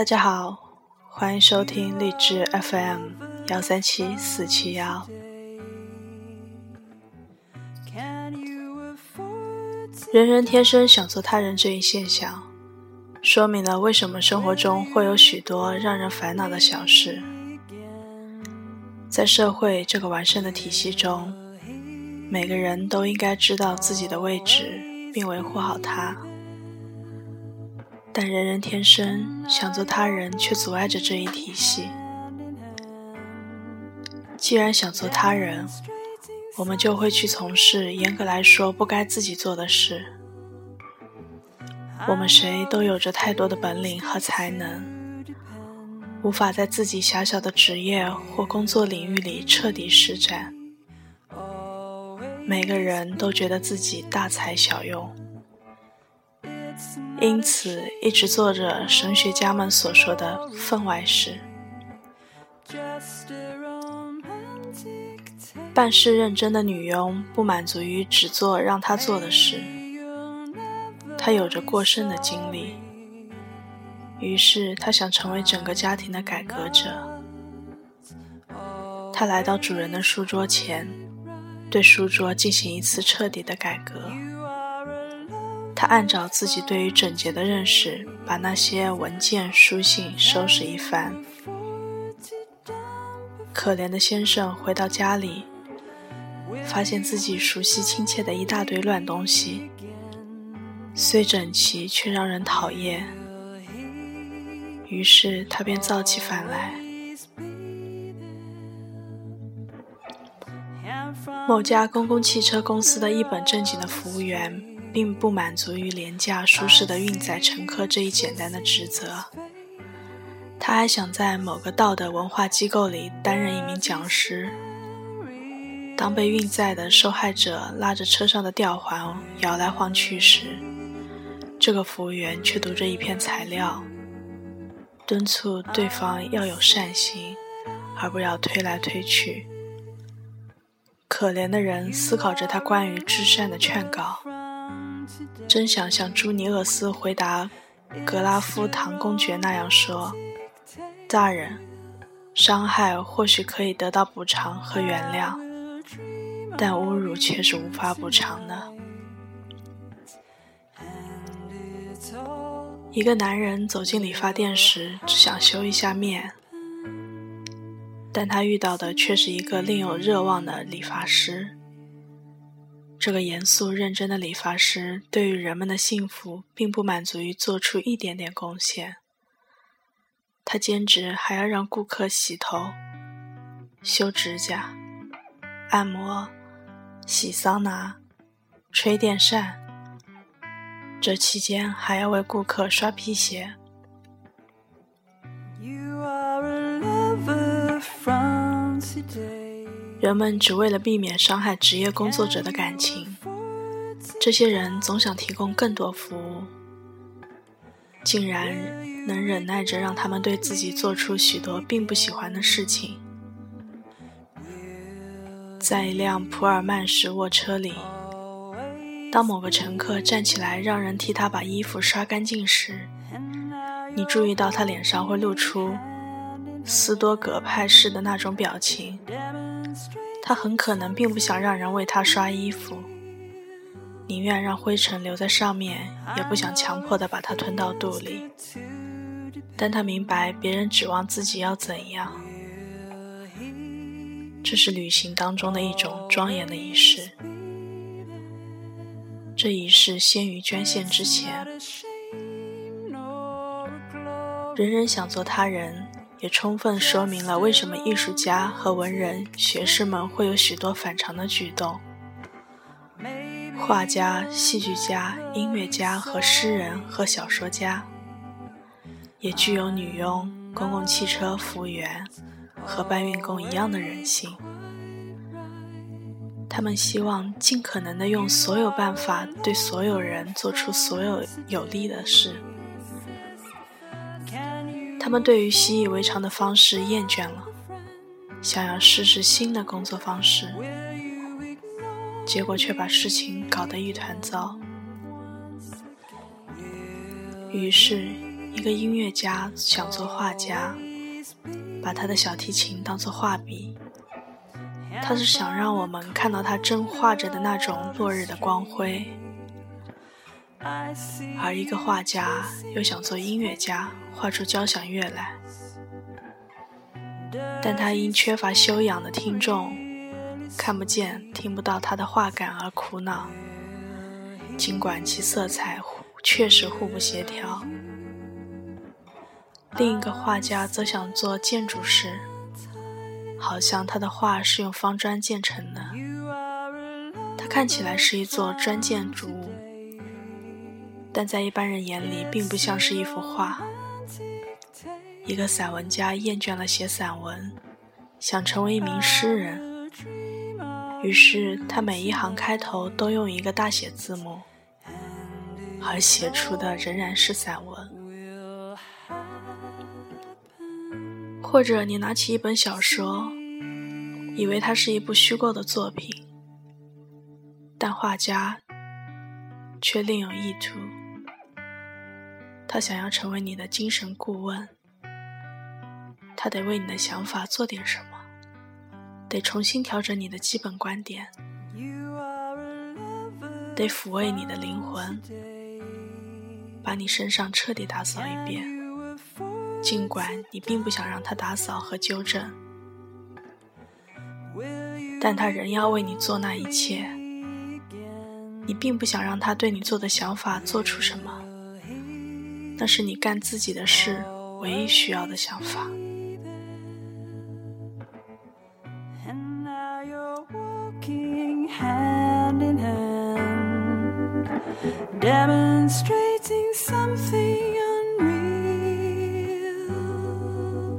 大家好，欢迎收听励志 FM 幺三七四七幺。人人天生想做他人这一现象，说明了为什么生活中会有许多让人烦恼的小事。在社会这个完善的体系中，每个人都应该知道自己的位置，并维护好它。但人人天生想做他人，却阻碍着这一体系。既然想做他人，我们就会去从事严格来说不该自己做的事。我们谁都有着太多的本领和才能，无法在自己狭小的职业或工作领域里彻底施展。每个人都觉得自己大材小用。因此，一直做着神学家们所说的分外事。办事认真的女佣不满足于只做让她做的事，她有着过剩的精力，于是她想成为整个家庭的改革者。她来到主人的书桌前，对书桌进行一次彻底的改革。他按照自己对于整洁的认识，把那些文件书信收拾一番。可怜的先生回到家里，发现自己熟悉亲切的一大堆乱东西，虽整齐却让人讨厌。于是他便造起反来。某家公共汽车公司的一本正经的服务员。并不满足于廉价舒适的运载乘客这一简单的职责，他还想在某个道德文化机构里担任一名讲师。当被运载的受害者拉着车上的吊环摇来晃去时，这个服务员却读着一篇材料，敦促对方要有善心，而不要推来推去。可怜的人思考着他关于至善的劝告。真想像朱尼厄斯回答格拉夫唐公爵那样说：“大人，伤害或许可以得到补偿和原谅，但侮辱却是无法补偿的。”一个男人走进理发店时，只想修一下面，但他遇到的却是一个另有热望的理发师。这个严肃认真的理发师对于人们的幸福并不满足于做出一点点贡献，他兼职还要让顾客洗头、修指甲、按摩、洗桑拿、吹电扇，这期间还要为顾客刷皮鞋。人们只为了避免伤害职业工作者的感情，这些人总想提供更多服务，竟然能忍耐着让他们对自己做出许多并不喜欢的事情。在一辆普尔曼式卧车里，当某个乘客站起来让人替他把衣服刷干净时，你注意到他脸上会露出斯多葛派式的那种表情。他很可能并不想让人为他刷衣服，宁愿让灰尘留在上面，也不想强迫地把它吞到肚里。但他明白别人指望自己要怎样，这是旅行当中的一种庄严的仪式。这仪式先于捐献之前，人人想做他人。也充分说明了为什么艺术家和文人学士们会有许多反常的举动。画家、戏剧家、音乐家和诗人和小说家，也具有女佣、公共汽车服务员和搬运工一样的人性。他们希望尽可能的用所有办法对所有人做出所有有利的事。他们对于习以为常的方式厌倦了，想要试试新的工作方式，结果却把事情搞得一团糟。于是，一个音乐家想做画家，把他的小提琴当作画笔，他是想让我们看到他正画着的那种落日的光辉；而一个画家又想做音乐家，画出交响乐来，但他因缺乏修养的听众，看不见、听不到他的画感而苦恼。尽管其色彩确实互不协调。另一个画家则想做建筑师，好像他的画是用方砖建成的。它看起来是一座砖建筑物，但在一般人眼里并不像是一幅画。一个散文家厌倦了写散文，想成为一名诗人，于是他每一行开头都用一个大写字母。而写出的仍然是散文，或者你拿起一本小说，以为它是一部虚构的作品，但画家却另有意图。他想要成为你的精神顾问，他得为你的想法做点什么，得重新调整你的基本观点，得抚慰你的灵魂。把你身上彻底打扫一遍，尽管你并不想让他打扫和纠正，但他仍要为你做那一切。你并不想让他对你做的想法做出什么，那是你干自己的事唯一需要的想法。demonstrating something